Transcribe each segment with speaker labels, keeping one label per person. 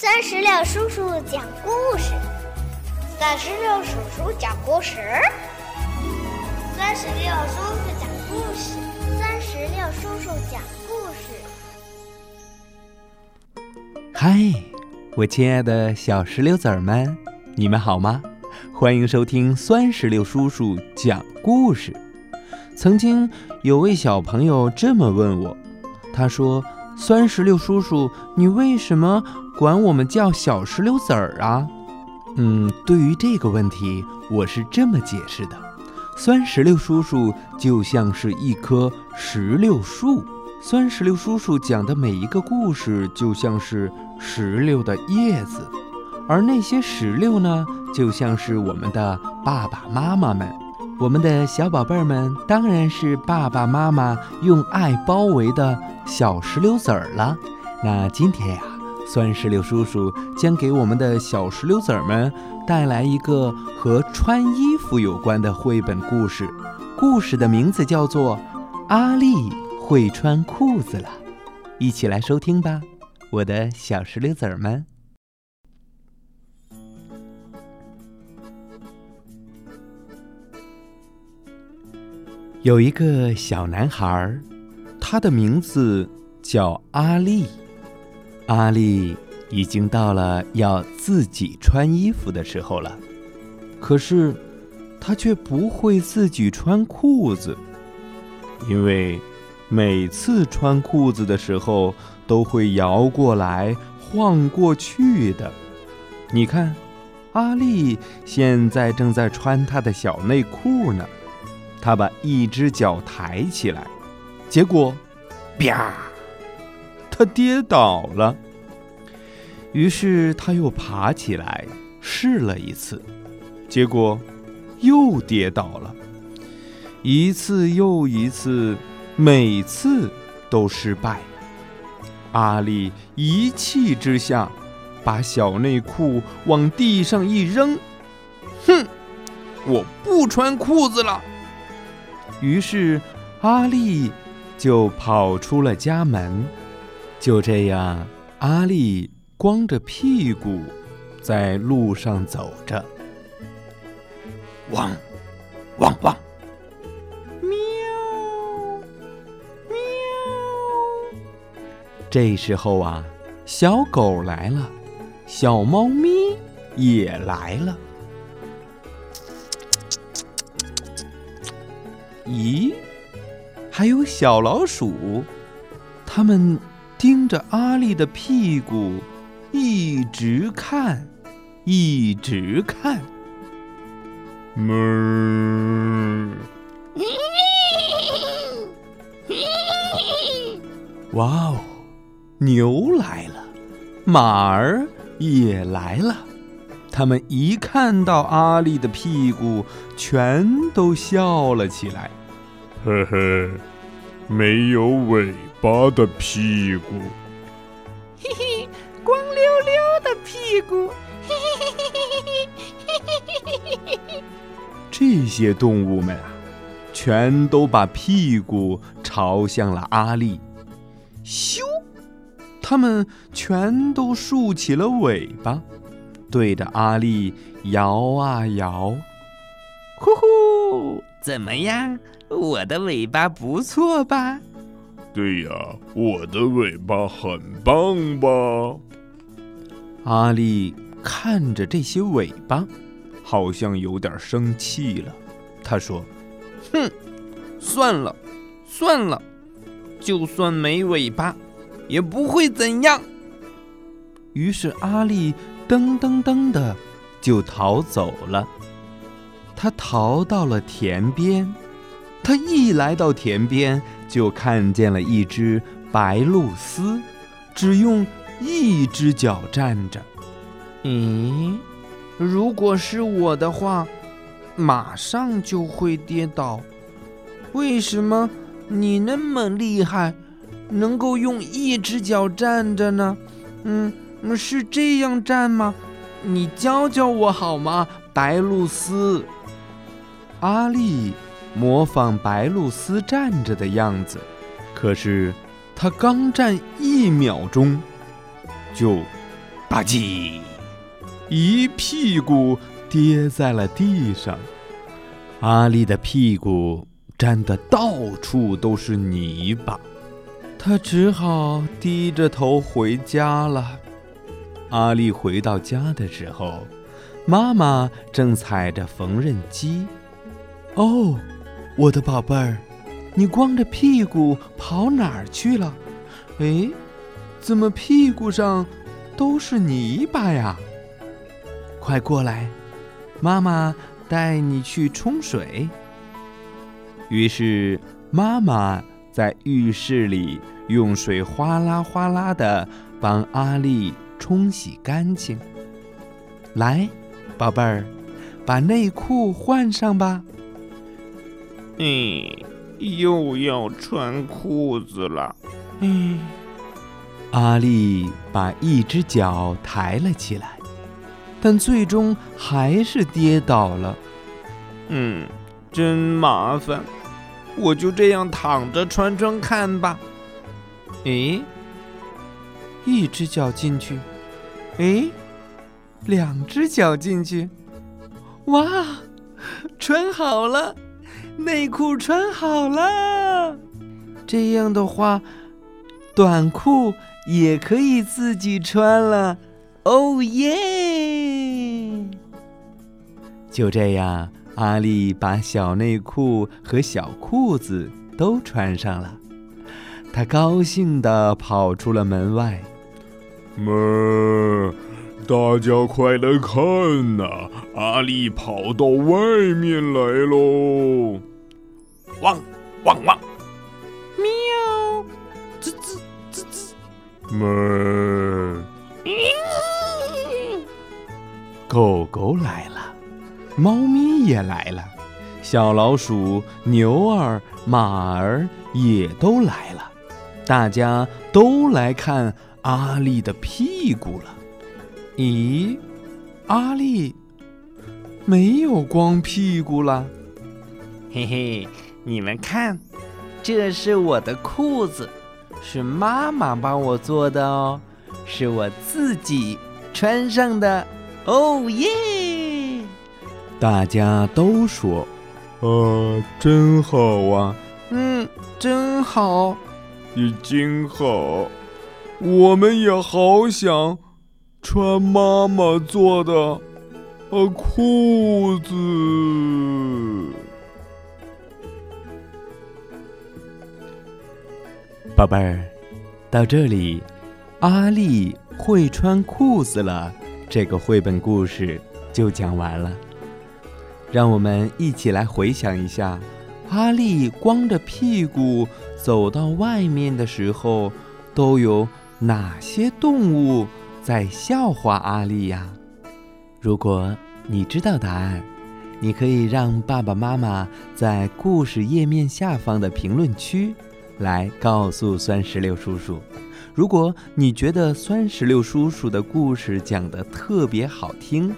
Speaker 1: 三十六叔叔讲故事，
Speaker 2: 三十六叔叔讲故事，
Speaker 1: 三十六叔叔讲故事，三十六叔叔讲故
Speaker 3: 事。嗨，我亲爱的小石榴籽儿们，你们好吗？欢迎收听酸石榴叔叔讲故事。曾经有位小朋友这么问我，他说：“酸石榴叔叔，你为什么管我们叫小石榴籽儿啊？”嗯，对于这个问题，我是这么解释的：酸石榴叔叔就像是一棵石榴树，酸石榴叔叔讲的每一个故事就像是石榴的叶子，而那些石榴呢，就像是我们的爸爸妈妈们。我们的小宝贝们当然是爸爸妈妈用爱包围的小石榴籽儿了。那今天呀，酸石榴叔叔将给我们的小石榴籽儿们带来一个和穿衣服有关的绘本故事，故事的名字叫做《阿丽会穿裤子了》，一起来收听吧，我的小石榴籽儿们。有一个小男孩，他的名字叫阿丽。阿丽已经到了要自己穿衣服的时候了，可是她却不会自己穿裤子，因为每次穿裤子的时候都会摇过来晃过去的。你看，阿丽现在正在穿她的小内裤呢。她把一只脚抬起来，结果，啪！他跌倒了。于是他又爬起来试了一次，结果又跌倒了。一次又一次，每次都失败。阿丽一气之下，把小内裤往地上一扔，哼！我不穿裤子了。于是，阿丽就跑出了家门。就这样，阿丽光着屁股在路上走着。汪，汪汪，喵，喵。这时候啊，小狗来了，小猫咪也来了。咦，还有小老鼠，它们盯着阿丽的屁股，一直看，一直看。哞！哇哦，牛来了，马儿也来了。他们一看到阿丽的屁股，全都笑了起来。
Speaker 4: 呵呵，没有尾巴的屁股，
Speaker 5: 嘿嘿，光溜溜的屁股，嘿嘿嘿嘿嘿
Speaker 3: 嘿嘿嘿嘿。这些动物们啊，全都把屁股朝向了阿丽。咻，它们全都竖起了尾巴，对着阿丽摇啊摇。
Speaker 6: 呼呼，怎么样？我的尾巴不错吧？
Speaker 4: 对呀，我的尾巴很棒吧？
Speaker 3: 阿丽看着这些尾巴，好像有点生气了。他说：“
Speaker 7: 哼，算了，算了，就算没尾巴，也不会怎样。”
Speaker 3: 于是阿丽噔噔噔的就逃走了。他逃到了田边。他一来到田边，就看见了一只白鹭鸶，只用一只脚站着。
Speaker 7: 咦，如果是我的话，马上就会跌倒。为什么你那么厉害，能够用一只脚站着呢？嗯，是这样站吗？你教教我好吗，白鹭鸶？
Speaker 3: 阿丽。模仿白露丝站着的样子，可是他刚站一秒钟，就吧唧，一屁股跌在了地上。阿丽的屁股沾得到处都是泥巴，她只好低着头回家了。阿丽回到家的时候，妈妈正踩着缝纫机。哦，我的宝贝儿，你光着屁股跑哪儿去了？哎，怎么屁股上都是泥巴呀？快过来，妈妈带你去冲水。于是妈妈在浴室里用水哗啦哗啦的帮阿丽冲洗干净。来，宝贝儿，把内裤换上吧。
Speaker 7: 嗯，又要穿裤子了。
Speaker 3: 嗯，阿丽把一只脚抬了起来，但最终还是跌倒了。
Speaker 7: 嗯，真麻烦，我就这样躺着穿穿看吧。
Speaker 3: 诶，一只脚进去，诶，两只脚进去，哇，穿好了，内裤穿好了。这样的话。短裤也可以自己穿了，哦耶！就这样，阿丽把小内裤和小裤子都穿上了。她高兴地跑出了门外。
Speaker 4: 妈，大家快来看呐！阿丽跑到外面来喽！
Speaker 7: 汪汪汪！
Speaker 4: 们，
Speaker 3: 狗狗来了，猫咪也来了，小老鼠、牛儿、马儿也都来了，大家都来看阿力的屁股了。咦，阿力没有光屁股了？
Speaker 6: 嘿嘿，你们看，这是我的裤子。是妈妈帮我做的哦，是我自己穿上的，哦耶！
Speaker 3: 大家都说：“
Speaker 4: 啊，真好啊！”
Speaker 3: 嗯，真好，
Speaker 4: 已经好。我们也好想穿妈妈做的呃裤子。
Speaker 3: 宝贝儿，到这里，阿丽会穿裤子了。这个绘本故事就讲完了。让我们一起来回想一下，阿丽光着屁股走到外面的时候，都有哪些动物在笑话阿丽呀？如果你知道答案，你可以让爸爸妈妈在故事页面下方的评论区。来告诉酸石榴叔叔，如果你觉得酸石榴叔叔的故事讲得特别好听，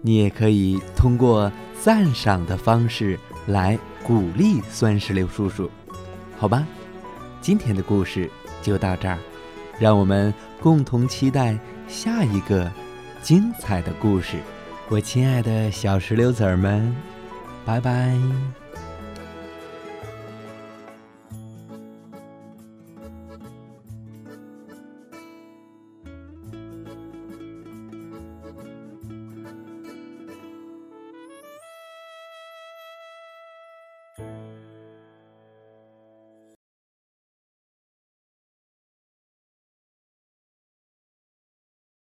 Speaker 3: 你也可以通过赞赏的方式来鼓励酸石榴叔叔，好吧？今天的故事就到这儿，让我们共同期待下一个精彩的故事。我亲爱的小石榴籽儿们，拜拜。